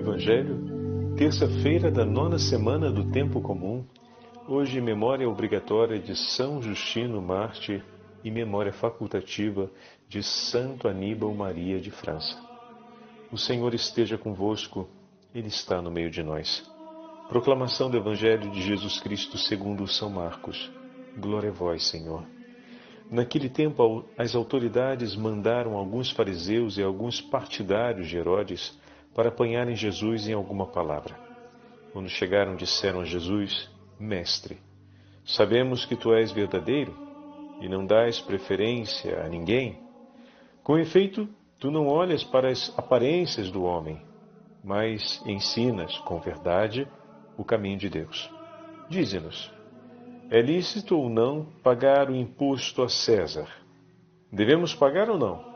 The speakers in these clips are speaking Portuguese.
Evangelho, terça-feira da nona semana do Tempo Comum, hoje memória obrigatória de São Justino Mártir e memória facultativa de Santo Aníbal Maria de França. O Senhor esteja convosco, Ele está no meio de nós. Proclamação do Evangelho de Jesus Cristo segundo São Marcos. Glória a vós, Senhor. Naquele tempo, as autoridades mandaram alguns fariseus e alguns partidários de Herodes para apanharem Jesus em alguma palavra. Quando chegaram, disseram a Jesus: Mestre, sabemos que tu és verdadeiro e não dás preferência a ninguém. Com efeito, tu não olhas para as aparências do homem, mas ensinas com verdade o caminho de Deus. Dize-nos é lícito ou não pagar o imposto a César? Devemos pagar ou não?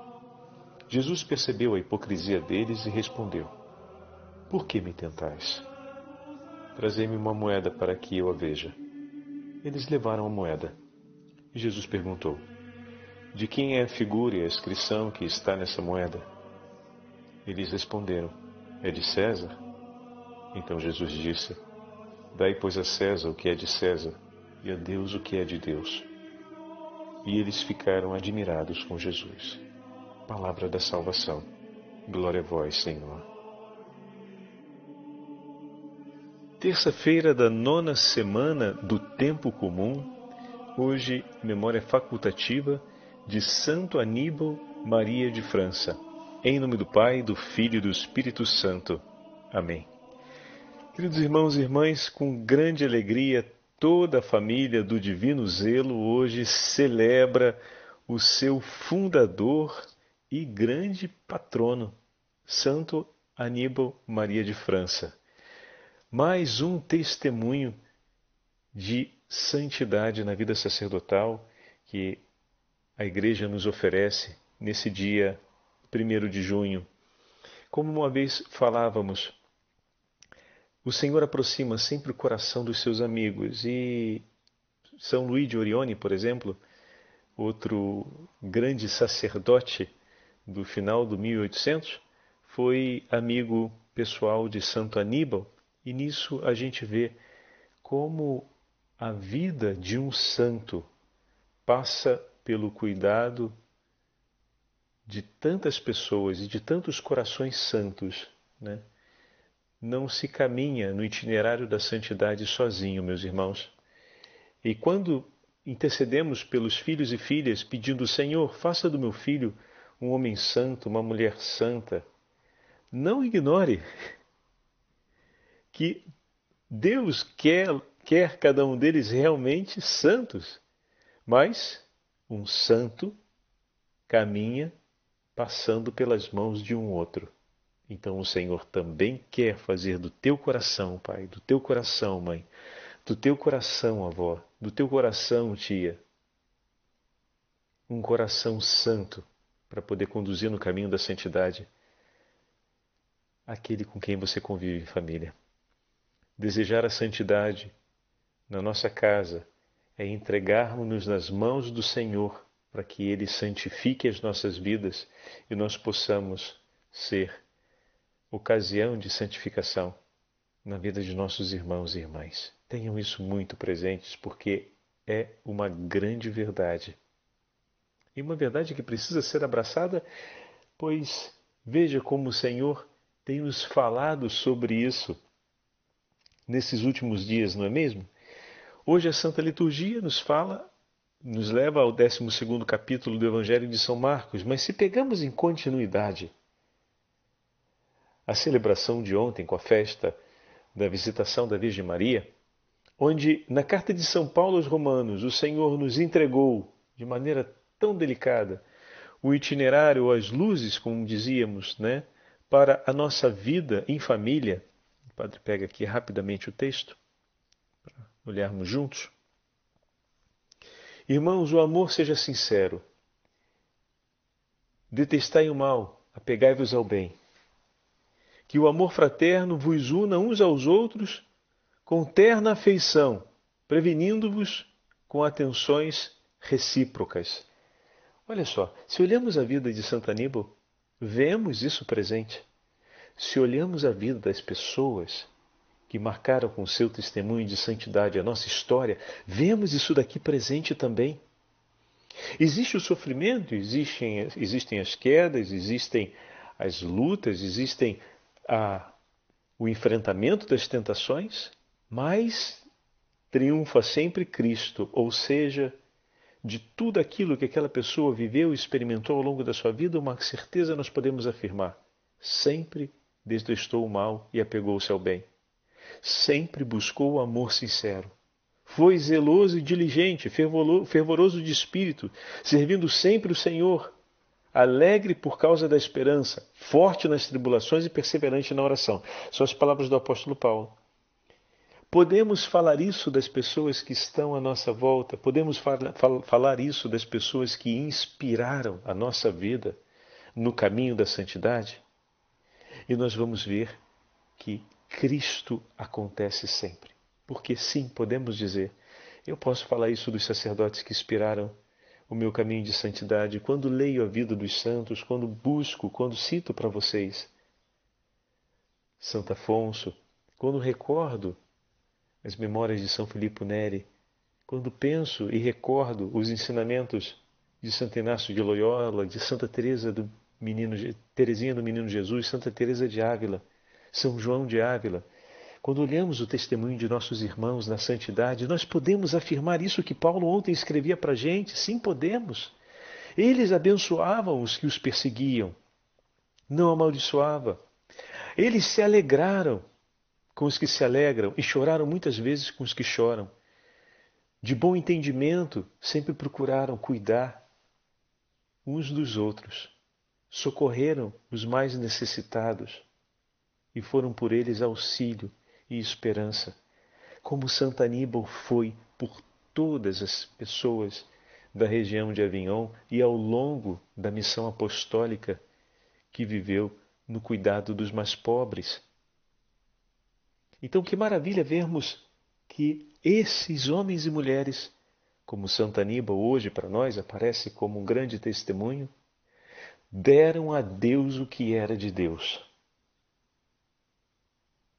Jesus percebeu a hipocrisia deles e respondeu: Por que me tentais? Trazei-me uma moeda para que eu a veja. Eles levaram a moeda. E Jesus perguntou: De quem é a figura e a inscrição que está nessa moeda? Eles responderam: É de César. Então Jesus disse: Dai, pois, a César o que é de César e a Deus o que é de Deus. E eles ficaram admirados com Jesus. Palavra da salvação. Glória a vós, Senhor. Terça-feira da nona semana do Tempo Comum, hoje, memória facultativa de Santo Aníbal Maria de França. Em nome do Pai, do Filho e do Espírito Santo. Amém. Queridos irmãos e irmãs, com grande alegria toda a família do Divino Zelo hoje celebra o seu fundador e grande patrono, Santo Aníbal Maria de França. Mais um testemunho de santidade na vida sacerdotal que a Igreja nos oferece nesse dia 1 de junho. Como uma vez falávamos, o Senhor aproxima sempre o coração dos seus amigos e São Luís de Orione, por exemplo, outro grande sacerdote do final do 1800, foi amigo pessoal de Santo Aníbal e nisso a gente vê como a vida de um santo passa pelo cuidado de tantas pessoas e de tantos corações santos, né? não se caminha no itinerário da santidade sozinho, meus irmãos. E quando intercedemos pelos filhos e filhas, pedindo: Senhor, faça do meu filho um homem santo, uma mulher santa, não ignore que Deus quer, quer cada um deles realmente santos, mas um santo caminha passando pelas mãos de um outro. Então o Senhor também quer fazer do teu coração, pai, do teu coração, mãe, do teu coração, avó, do teu coração, tia, um coração santo para poder conduzir no caminho da santidade aquele com quem você convive em família. Desejar a santidade na nossa casa é entregarmos-nos nas mãos do Senhor para que Ele santifique as nossas vidas e nós possamos ser ocasião de santificação na vida de nossos irmãos e irmãs. Tenham isso muito presentes, porque é uma grande verdade. E uma verdade que precisa ser abraçada, pois veja como o Senhor tem nos falado sobre isso nesses últimos dias, não é mesmo? Hoje a Santa Liturgia nos fala, nos leva ao 12 capítulo do Evangelho de São Marcos, mas se pegamos em continuidade a celebração de ontem com a festa da visitação da Virgem Maria, onde na carta de São Paulo aos Romanos o Senhor nos entregou de maneira tão delicada o itinerário, as luzes, como dizíamos, né, para a nossa vida em família. O padre pega aqui rapidamente o texto para olharmos juntos. Irmãos, o amor seja sincero. Detestai o mal, apegai-vos ao bem que o amor fraterno vos una uns aos outros com terna afeição, prevenindo-vos com atenções recíprocas. Olha só, se olhamos a vida de Santo Aníbal, vemos isso presente. se olhamos a vida das pessoas que marcaram com seu testemunho de santidade a nossa história, vemos isso daqui presente também. Existe o sofrimento, existem, existem as quedas, existem as lutas, existem a, o enfrentamento das tentações, mas triunfa sempre Cristo, ou seja, de tudo aquilo que aquela pessoa viveu e experimentou ao longo da sua vida, uma certeza nós podemos afirmar: sempre detestou o mal e apegou-se ao bem. Sempre buscou o amor sincero. Foi zeloso e diligente, fervoroso de espírito, servindo sempre o Senhor, alegre por causa da esperança, forte nas tribulações e perseverante na oração. São as palavras do apóstolo Paulo. Podemos falar isso das pessoas que estão à nossa volta, podemos falar isso das pessoas que inspiraram a nossa vida no caminho da santidade? E nós vamos ver que Cristo acontece sempre. Porque sim, podemos dizer, eu posso falar isso dos sacerdotes que inspiraram o meu caminho de santidade, quando leio a vida dos santos, quando busco, quando cito para vocês Santo Afonso, quando recordo as memórias de São Filipe Neri, quando penso e recordo os ensinamentos de Santo Inácio de Loyola, de Santa Teresa do Menino Teresinha do Menino Jesus, Santa Teresa de Ávila, São João de Ávila, quando olhamos o testemunho de nossos irmãos na santidade, nós podemos afirmar isso que Paulo ontem escrevia para a gente? Sim, podemos. Eles abençoavam os que os perseguiam, não amaldiçoava. Eles se alegraram com os que se alegram e choraram muitas vezes com os que choram. De bom entendimento, sempre procuraram cuidar uns dos outros, socorreram os mais necessitados e foram por eles auxílio e esperança, como Santa Aníbal foi por todas as pessoas da região de Avignon e ao longo da missão apostólica que viveu no cuidado dos mais pobres então, que maravilha vermos que esses homens e mulheres, como Santa Aníbal hoje para nós aparece como um grande testemunho, deram a Deus o que era de Deus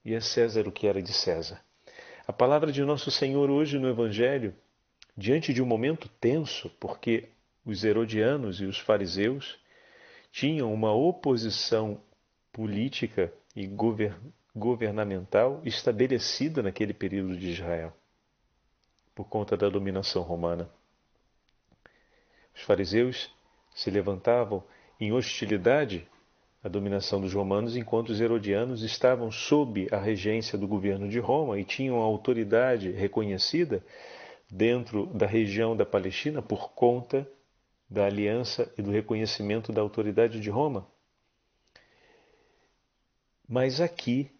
e a César o que era de César. A palavra de nosso Senhor hoje no Evangelho, diante de um momento tenso, porque os herodianos e os fariseus tinham uma oposição política e governamental governamental estabelecida naquele período de Israel, por conta da dominação romana. Os fariseus se levantavam em hostilidade à dominação dos romanos, enquanto os herodianos estavam sob a regência do governo de Roma e tinham autoridade reconhecida dentro da região da Palestina por conta da aliança e do reconhecimento da autoridade de Roma. Mas aqui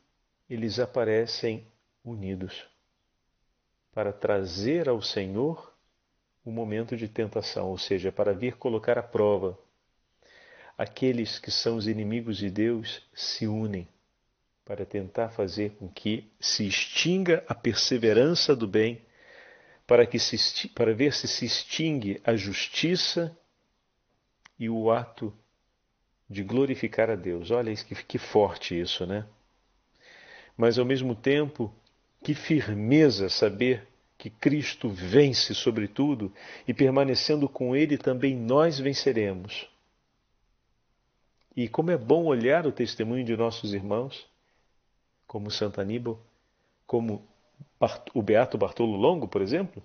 eles aparecem unidos para trazer ao Senhor o momento de tentação, ou seja, para vir colocar à prova. Aqueles que são os inimigos de Deus se unem para tentar fazer com que se extinga a perseverança do bem, para, que se, para ver se se extingue a justiça e o ato de glorificar a Deus. Olha que, que forte isso, né? Mas ao mesmo tempo, que firmeza saber que Cristo vence sobre tudo e permanecendo com Ele também nós venceremos. E como é bom olhar o testemunho de nossos irmãos, como Santo Aníbal, como o Beato Bartolo Longo, por exemplo,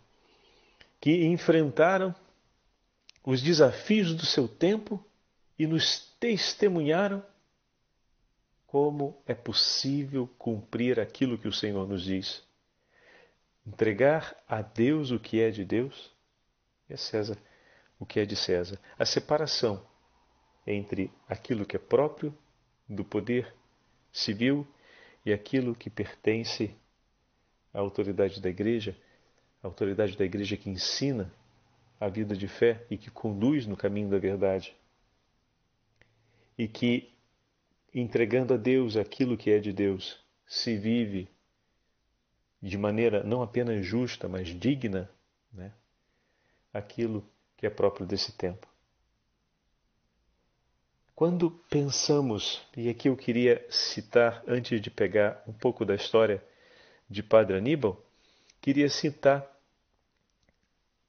que enfrentaram os desafios do seu tempo e nos testemunharam como é possível cumprir aquilo que o Senhor nos diz? Entregar a Deus o que é de Deus e a César o que é de César. A separação entre aquilo que é próprio do poder civil e aquilo que pertence à autoridade da igreja, a autoridade da igreja que ensina a vida de fé e que conduz no caminho da verdade. E que entregando a Deus aquilo que é de Deus, se vive de maneira não apenas justa, mas digna, né? aquilo que é próprio desse tempo. Quando pensamos, e aqui eu queria citar, antes de pegar um pouco da história de Padre Aníbal, queria citar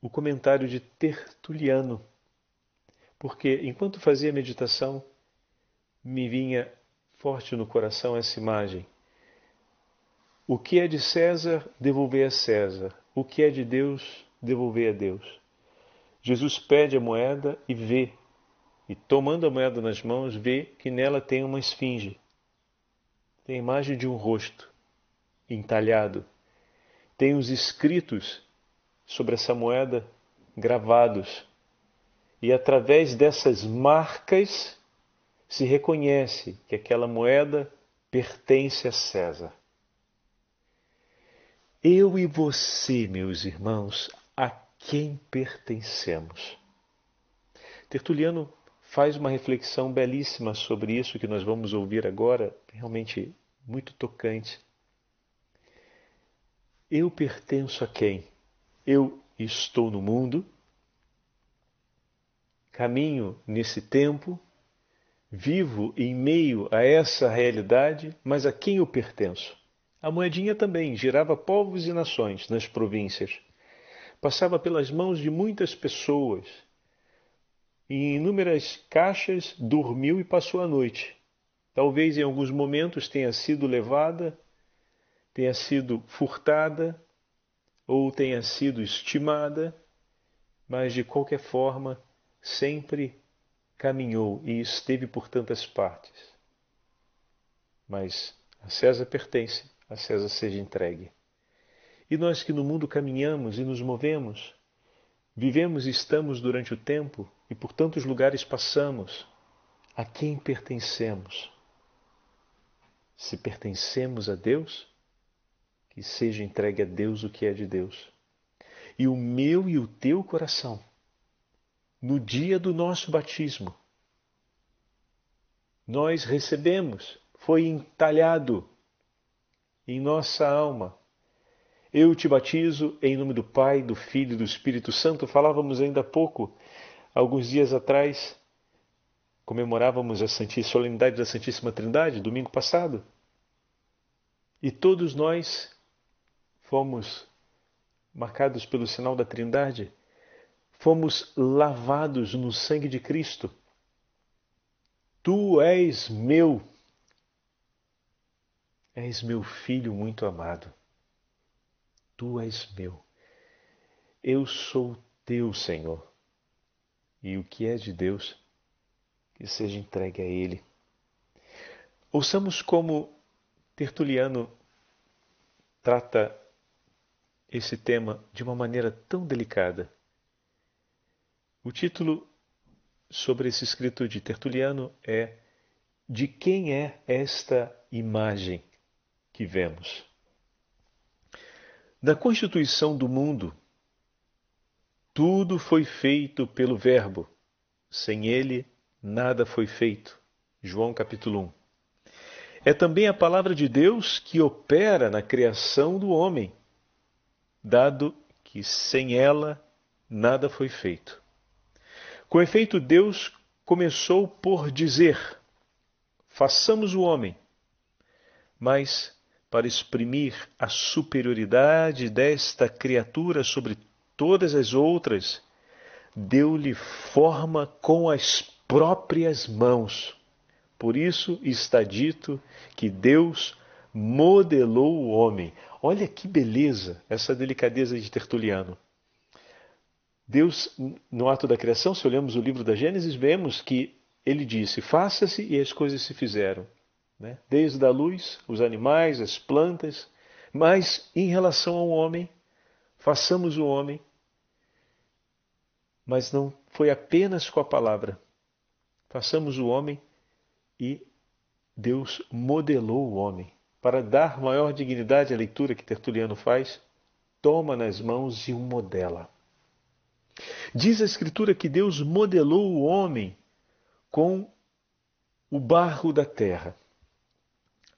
o comentário de Tertuliano, porque enquanto fazia meditação, me vinha forte no coração essa imagem. O que é de César, devolver a César. O que é de Deus, devolver a Deus. Jesus pede a moeda e vê e tomando a moeda nas mãos, vê que nela tem uma esfinge. Tem a imagem de um rosto entalhado. Tem os escritos sobre essa moeda gravados. E através dessas marcas se reconhece que aquela moeda pertence a César. Eu e você, meus irmãos, a quem pertencemos? Tertuliano faz uma reflexão belíssima sobre isso que nós vamos ouvir agora, realmente muito tocante. Eu pertenço a quem? Eu estou no mundo, caminho nesse tempo, vivo em meio a essa realidade, mas a quem eu pertenço? A moedinha também girava povos e nações nas províncias. Passava pelas mãos de muitas pessoas, em inúmeras caixas, dormiu e passou a noite. Talvez em alguns momentos tenha sido levada, tenha sido furtada ou tenha sido estimada, mas de qualquer forma sempre caminhou e esteve por tantas partes. Mas a César pertence, a César seja entregue. E nós que no mundo caminhamos e nos movemos, vivemos e estamos durante o tempo, e por tantos lugares passamos, a quem pertencemos? Se pertencemos a Deus, que seja entregue a Deus o que é de Deus. E o meu e o teu coração, no dia do nosso batismo, nós recebemos, foi entalhado em nossa alma. Eu te batizo em nome do Pai, do Filho e do Espírito Santo. Falávamos ainda há pouco Alguns dias atrás, comemorávamos a solenidade da Santíssima Trindade, domingo passado. E todos nós fomos marcados pelo sinal da Trindade, fomos lavados no sangue de Cristo. Tu és meu, és meu filho muito amado. Tu és meu. Eu sou teu, Senhor e o que é de Deus, que seja entregue a Ele. Ouçamos como Tertuliano trata esse tema de uma maneira tão delicada. O título sobre esse escrito de Tertuliano é De quem é esta imagem que vemos? Da constituição do mundo, tudo foi feito pelo Verbo. Sem ele, nada foi feito. João capítulo 1. É também a palavra de Deus que opera na criação do homem, dado que sem ela nada foi feito. Com efeito, Deus começou por dizer: façamos o homem, mas para exprimir a superioridade desta criatura sobre todas as outras, deu-lhe forma com as próprias mãos. Por isso está dito que Deus modelou o homem. Olha que beleza essa delicadeza de Tertuliano. Deus, no ato da criação, se olhamos o livro da Gênesis, vemos que ele disse: faça-se e as coisas se fizeram. Né? Desde a luz, os animais, as plantas. Mas em relação ao homem, façamos o homem mas não foi apenas com a palavra. Façamos o homem e Deus modelou o homem. Para dar maior dignidade à leitura que Tertuliano faz, toma nas mãos e o modela. Diz a Escritura que Deus modelou o homem com o barro da terra.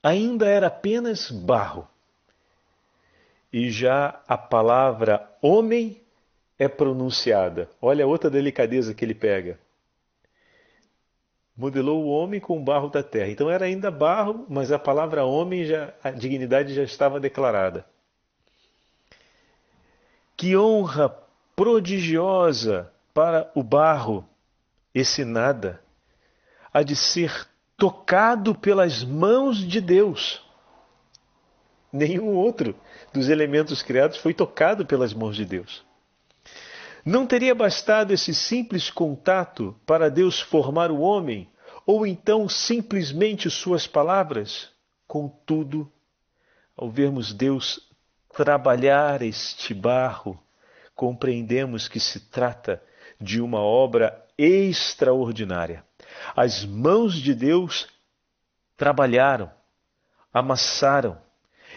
Ainda era apenas barro. E já a palavra homem é pronunciada. Olha outra delicadeza que ele pega. modelou o homem com o barro da terra. Então era ainda barro, mas a palavra homem já a dignidade já estava declarada. Que honra prodigiosa para o barro esse nada há de ser tocado pelas mãos de Deus. Nenhum outro dos elementos criados foi tocado pelas mãos de Deus. Não teria bastado esse simples contato para Deus formar o homem, ou então simplesmente suas palavras? Contudo, ao vermos Deus trabalhar este barro, compreendemos que se trata de uma obra extraordinária. As mãos de Deus trabalharam, amassaram,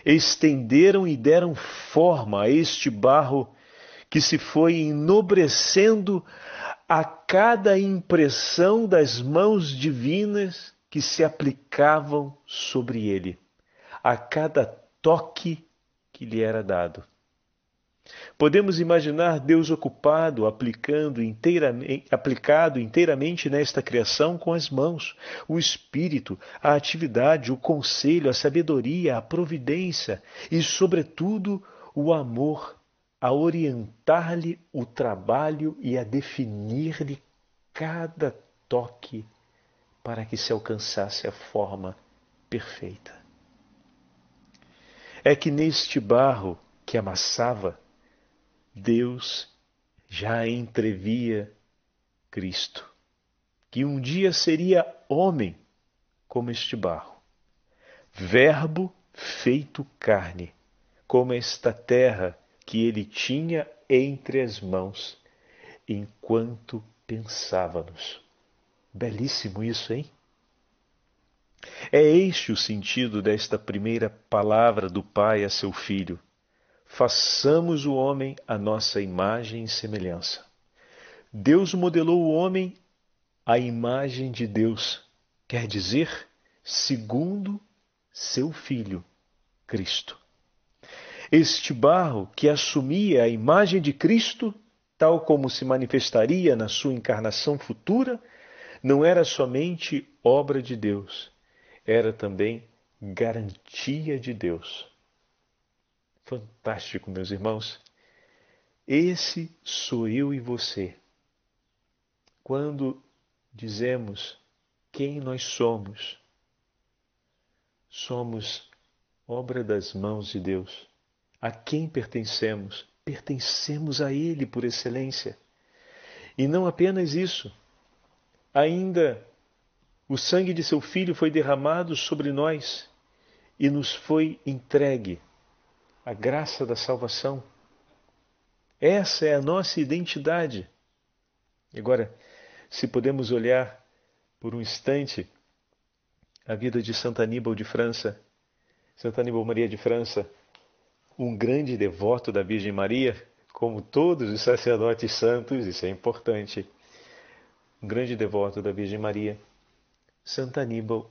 estenderam e deram forma a este barro que se foi enobrecendo a cada impressão das mãos divinas que se aplicavam sobre ele, a cada toque que lhe era dado. Podemos imaginar Deus ocupado, aplicando inteiramente, aplicado inteiramente nesta criação com as mãos, o espírito, a atividade, o conselho, a sabedoria, a providência e, sobretudo, o amor a orientar-lhe o trabalho e a definir-lhe cada toque para que se alcançasse a forma perfeita. É que neste barro que amassava, Deus já entrevia Cristo, que um dia seria homem como este barro, Verbo feito carne, como esta terra que ele tinha entre as mãos enquanto pensávamos. Belíssimo isso, hein? É este o sentido desta primeira palavra do Pai a seu Filho. Façamos o homem a nossa imagem e semelhança. Deus modelou o homem à imagem de Deus, quer dizer, segundo seu Filho, Cristo. Este barro que assumia a imagem de Cristo, tal como se manifestaria na sua encarnação futura, não era somente obra de Deus, era também garantia de Deus. Fantástico, meus irmãos. Esse sou eu e você. Quando dizemos quem nós somos, somos obra das mãos de Deus. A quem pertencemos? Pertencemos a Ele por excelência. E não apenas isso, ainda o sangue de seu Filho foi derramado sobre nós e nos foi entregue a graça da salvação. Essa é a nossa identidade. Agora, se podemos olhar por um instante a vida de Santa Aníbal de França, Santa Aníbal Maria de França, um grande devoto da Virgem Maria, como todos os sacerdotes santos, isso é importante. Um grande devoto da Virgem Maria, Santa Aníbal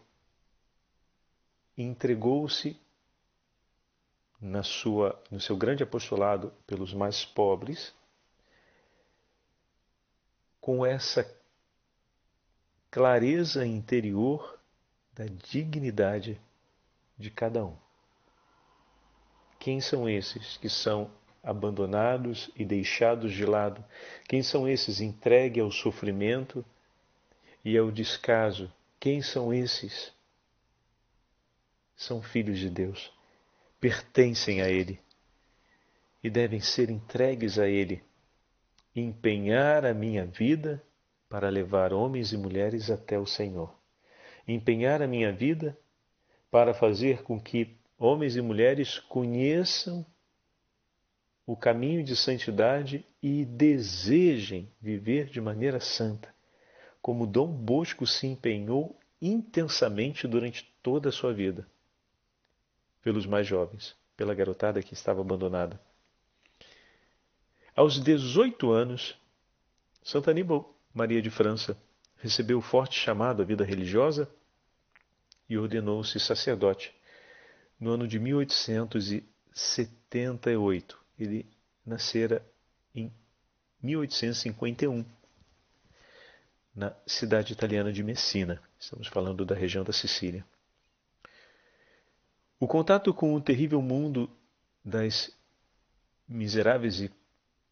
entregou-se na sua no seu grande apostolado pelos mais pobres com essa clareza interior da dignidade de cada um. Quem são esses que são abandonados e deixados de lado? Quem são esses entregues ao sofrimento e ao descaso? Quem são esses? São filhos de Deus, pertencem a Ele e devem ser entregues a Ele. Empenhar a minha vida para levar homens e mulheres até o Senhor. Empenhar a minha vida para fazer com que homens e mulheres conheçam o caminho de santidade e desejem viver de maneira santa, como Dom Bosco se empenhou intensamente durante toda a sua vida, pelos mais jovens, pela garotada que estava abandonada. Aos 18 anos, Santa Aníbal Maria de França recebeu o forte chamado à vida religiosa e ordenou-se sacerdote no ano de 1878. Ele nascera em 1851. na cidade italiana de Messina. Estamos falando da região da Sicília. O contato com o terrível mundo das miseráveis e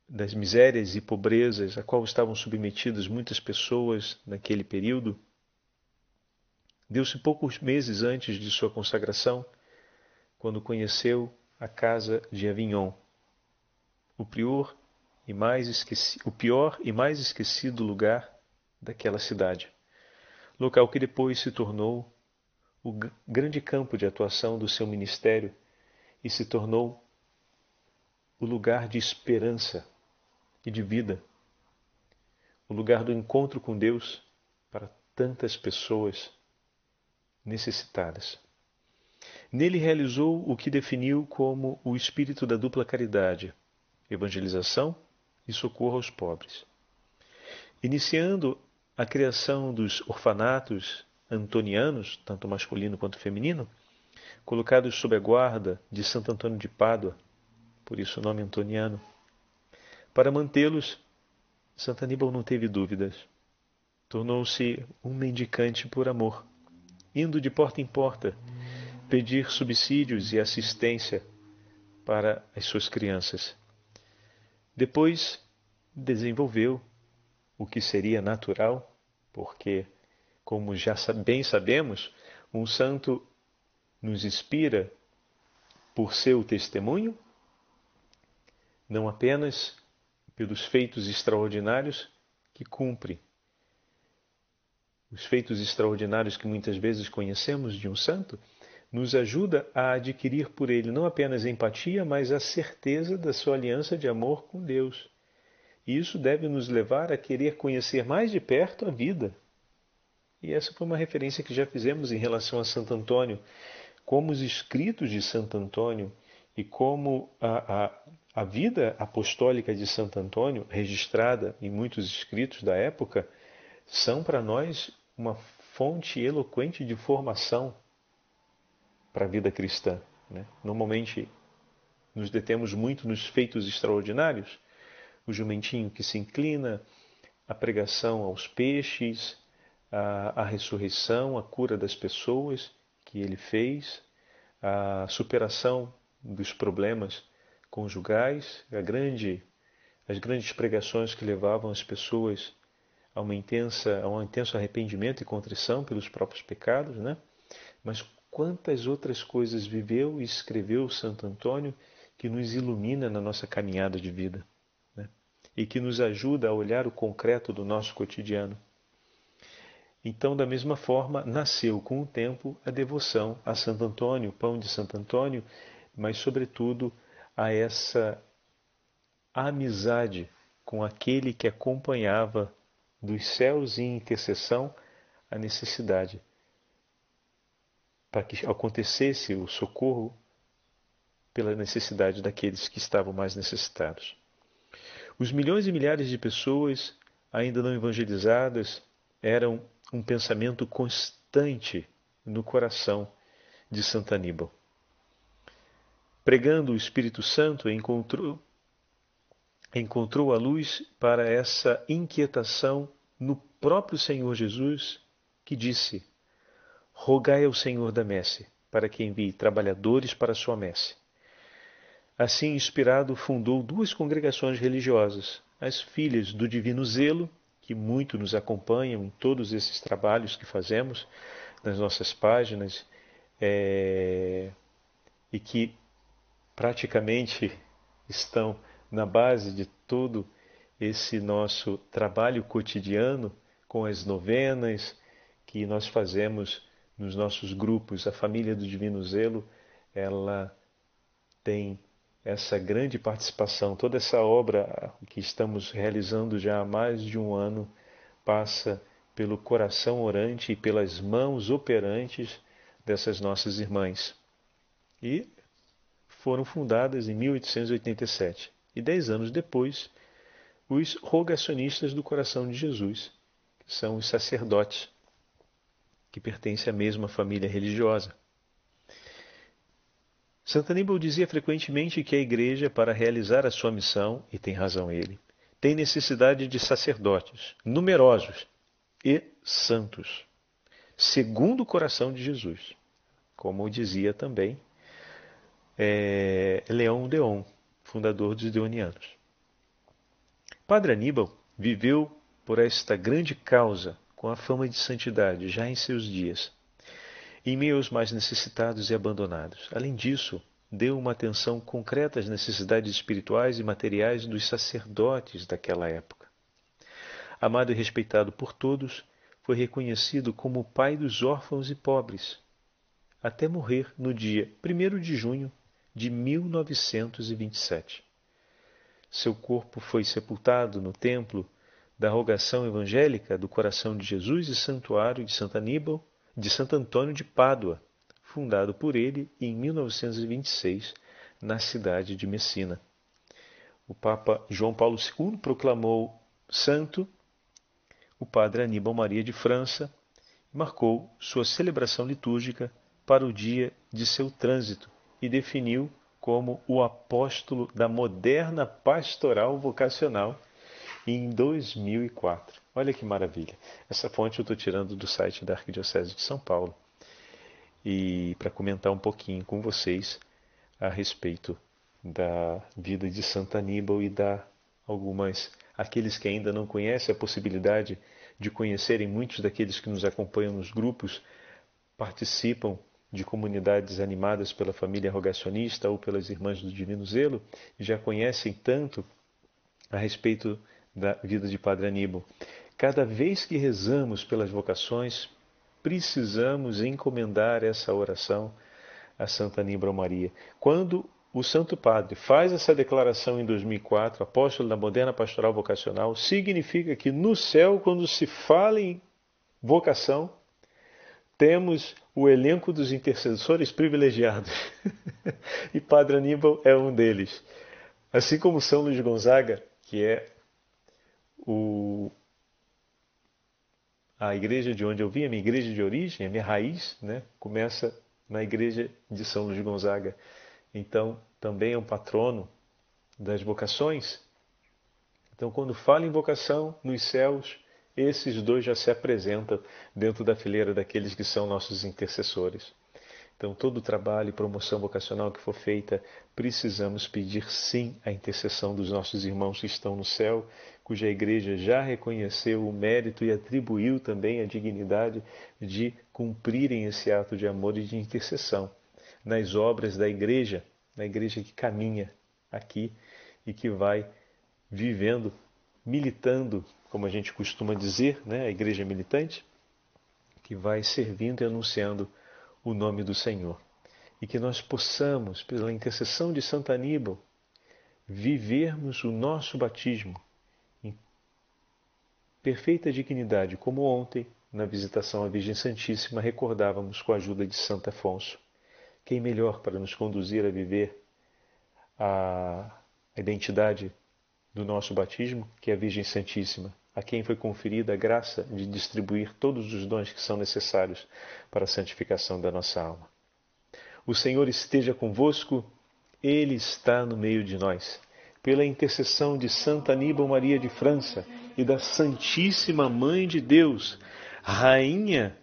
das misérias e pobrezas a qual estavam submetidas muitas pessoas naquele período deu-se poucos meses antes de sua consagração, quando conheceu a casa de Avignon, o prior e mais esqueci, o pior e mais esquecido lugar daquela cidade. Local que depois se tornou o grande campo de atuação do seu ministério e se tornou o lugar de esperança e de vida, o lugar do encontro com Deus para tantas pessoas necessitadas. Nele realizou o que definiu como o espírito da dupla caridade, evangelização e socorro aos pobres. Iniciando a criação dos orfanatos antonianos, tanto masculino quanto feminino, colocados sob a guarda de Santo Antônio de Pádua, por isso o nome antoniano. Para mantê-los, Santo Aníbal não teve dúvidas. Tornou-se um mendicante por amor, indo de porta em porta pedir subsídios e assistência para as suas crianças. Depois desenvolveu o que seria natural, porque, como já bem sabemos, um santo nos inspira por seu testemunho, não apenas pelos feitos extraordinários que cumpre. Os feitos extraordinários que muitas vezes conhecemos de um santo nos ajuda a adquirir por ele não apenas empatia, mas a certeza da sua aliança de amor com Deus. E isso deve nos levar a querer conhecer mais de perto a vida. E essa foi uma referência que já fizemos em relação a Santo Antônio, como os escritos de Santo Antônio e como a, a, a vida apostólica de Santo Antônio, registrada em muitos escritos da época, são para nós uma fonte eloquente de formação para a vida cristã. Né? Normalmente nos detemos muito nos feitos extraordinários, o jumentinho que se inclina, a pregação aos peixes, a, a ressurreição, a cura das pessoas que ele fez, a superação dos problemas conjugais, a grande, as grandes pregações que levavam as pessoas a, uma intensa, a um intenso arrependimento e contrição pelos próprios pecados, né? Mas quantas outras coisas viveu e escreveu Santo Antônio que nos ilumina na nossa caminhada de vida né? e que nos ajuda a olhar o concreto do nosso cotidiano. Então, da mesma forma, nasceu com o tempo a devoção a Santo Antônio, o pão de Santo Antônio, mas, sobretudo, a essa amizade com aquele que acompanhava dos céus em intercessão a necessidade para que acontecesse o socorro pela necessidade daqueles que estavam mais necessitados. Os milhões e milhares de pessoas ainda não evangelizadas eram um pensamento constante no coração de Santo Aníbal. Pregando o Espírito Santo, encontrou, encontrou a luz para essa inquietação no próprio Senhor Jesus, que disse: rogai ao Senhor da messe, para que envie trabalhadores para sua messe. Assim, inspirado, fundou duas congregações religiosas, as Filhas do Divino Zelo, que muito nos acompanham em todos esses trabalhos que fazemos nas nossas páginas, é, e que praticamente estão na base de todo esse nosso trabalho cotidiano com as novenas que nós fazemos nos nossos grupos, a família do Divino Zelo, ela tem essa grande participação. Toda essa obra que estamos realizando já há mais de um ano passa pelo coração orante e pelas mãos operantes dessas nossas irmãs. E foram fundadas em 1887. E dez anos depois, os rogacionistas do coração de Jesus, que são os sacerdotes que pertence à mesma família religiosa. Santo Aníbal dizia frequentemente que a igreja, para realizar a sua missão, e tem razão ele, tem necessidade de sacerdotes numerosos e santos, segundo o coração de Jesus, como dizia também é, Leão Deon, fundador dos Deonianos. Padre Aníbal viveu por esta grande causa com a fama de santidade já em seus dias, em meio aos mais necessitados e abandonados. Além disso, deu uma atenção concreta às necessidades espirituais e materiais dos sacerdotes daquela época. Amado e respeitado por todos, foi reconhecido como o pai dos órfãos e pobres, até morrer no dia 1 de junho de 1927. Seu corpo foi sepultado no templo da rogação evangélica do Coração de Jesus e Santuário de Santo Aníbal, de Santo Antônio de Pádua, fundado por ele em 1926 na cidade de Messina. O Papa João Paulo II proclamou santo o padre Aníbal Maria de França e marcou sua celebração litúrgica para o dia de seu trânsito e definiu como o apóstolo da moderna pastoral vocacional em 2004. Olha que maravilha. Essa fonte eu estou tirando do site da Arquidiocese de São Paulo e para comentar um pouquinho com vocês a respeito da vida de Santo Aníbal e dar algumas aqueles que ainda não conhecem a possibilidade de conhecerem muitos daqueles que nos acompanham nos grupos participam de comunidades animadas pela família rogacionista ou pelas irmãs do Divino Zelo já conhecem tanto a respeito da vida de Padre Aníbal. Cada vez que rezamos pelas vocações, precisamos encomendar essa oração a Santa Aníbal Maria. Quando o Santo Padre faz essa declaração em 2004, apóstolo da moderna pastoral vocacional, significa que no céu, quando se fala em vocação, temos o elenco dos intercessores privilegiados. e Padre Aníbal é um deles. Assim como São Luís Gonzaga, que é o, a igreja de onde eu vim, a minha igreja de origem, a minha raiz, né, começa na igreja de São Luís Gonzaga. Então, também é um patrono das vocações. Então, quando fala em vocação nos céus, esses dois já se apresentam dentro da fileira daqueles que são nossos intercessores. Então, todo o trabalho e promoção vocacional que for feita, precisamos pedir sim a intercessão dos nossos irmãos que estão no céu, cuja igreja já reconheceu o mérito e atribuiu também a dignidade de cumprirem esse ato de amor e de intercessão nas obras da igreja, na igreja que caminha aqui e que vai vivendo, militando como a gente costuma dizer, né, a igreja militante, que vai servindo e anunciando o nome do Senhor. E que nós possamos, pela intercessão de Santo Aníbal, vivermos o nosso batismo perfeita dignidade, como ontem, na visitação à Virgem Santíssima, recordávamos com a ajuda de Santo Afonso. Quem melhor para nos conduzir a viver a identidade do nosso batismo que a Virgem Santíssima, a quem foi conferida a graça de distribuir todos os dons que são necessários para a santificação da nossa alma. O Senhor esteja convosco, Ele está no meio de nós. Pela intercessão de Santa Aníbal Maria de França e da Santíssima Mãe de Deus, Rainha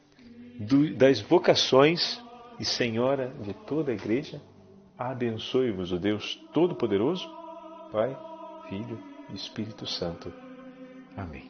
do, das vocações e Senhora de toda a Igreja, abençoe-vos o Deus Todo-Poderoso, Pai, Filho e Espírito Santo. Amém.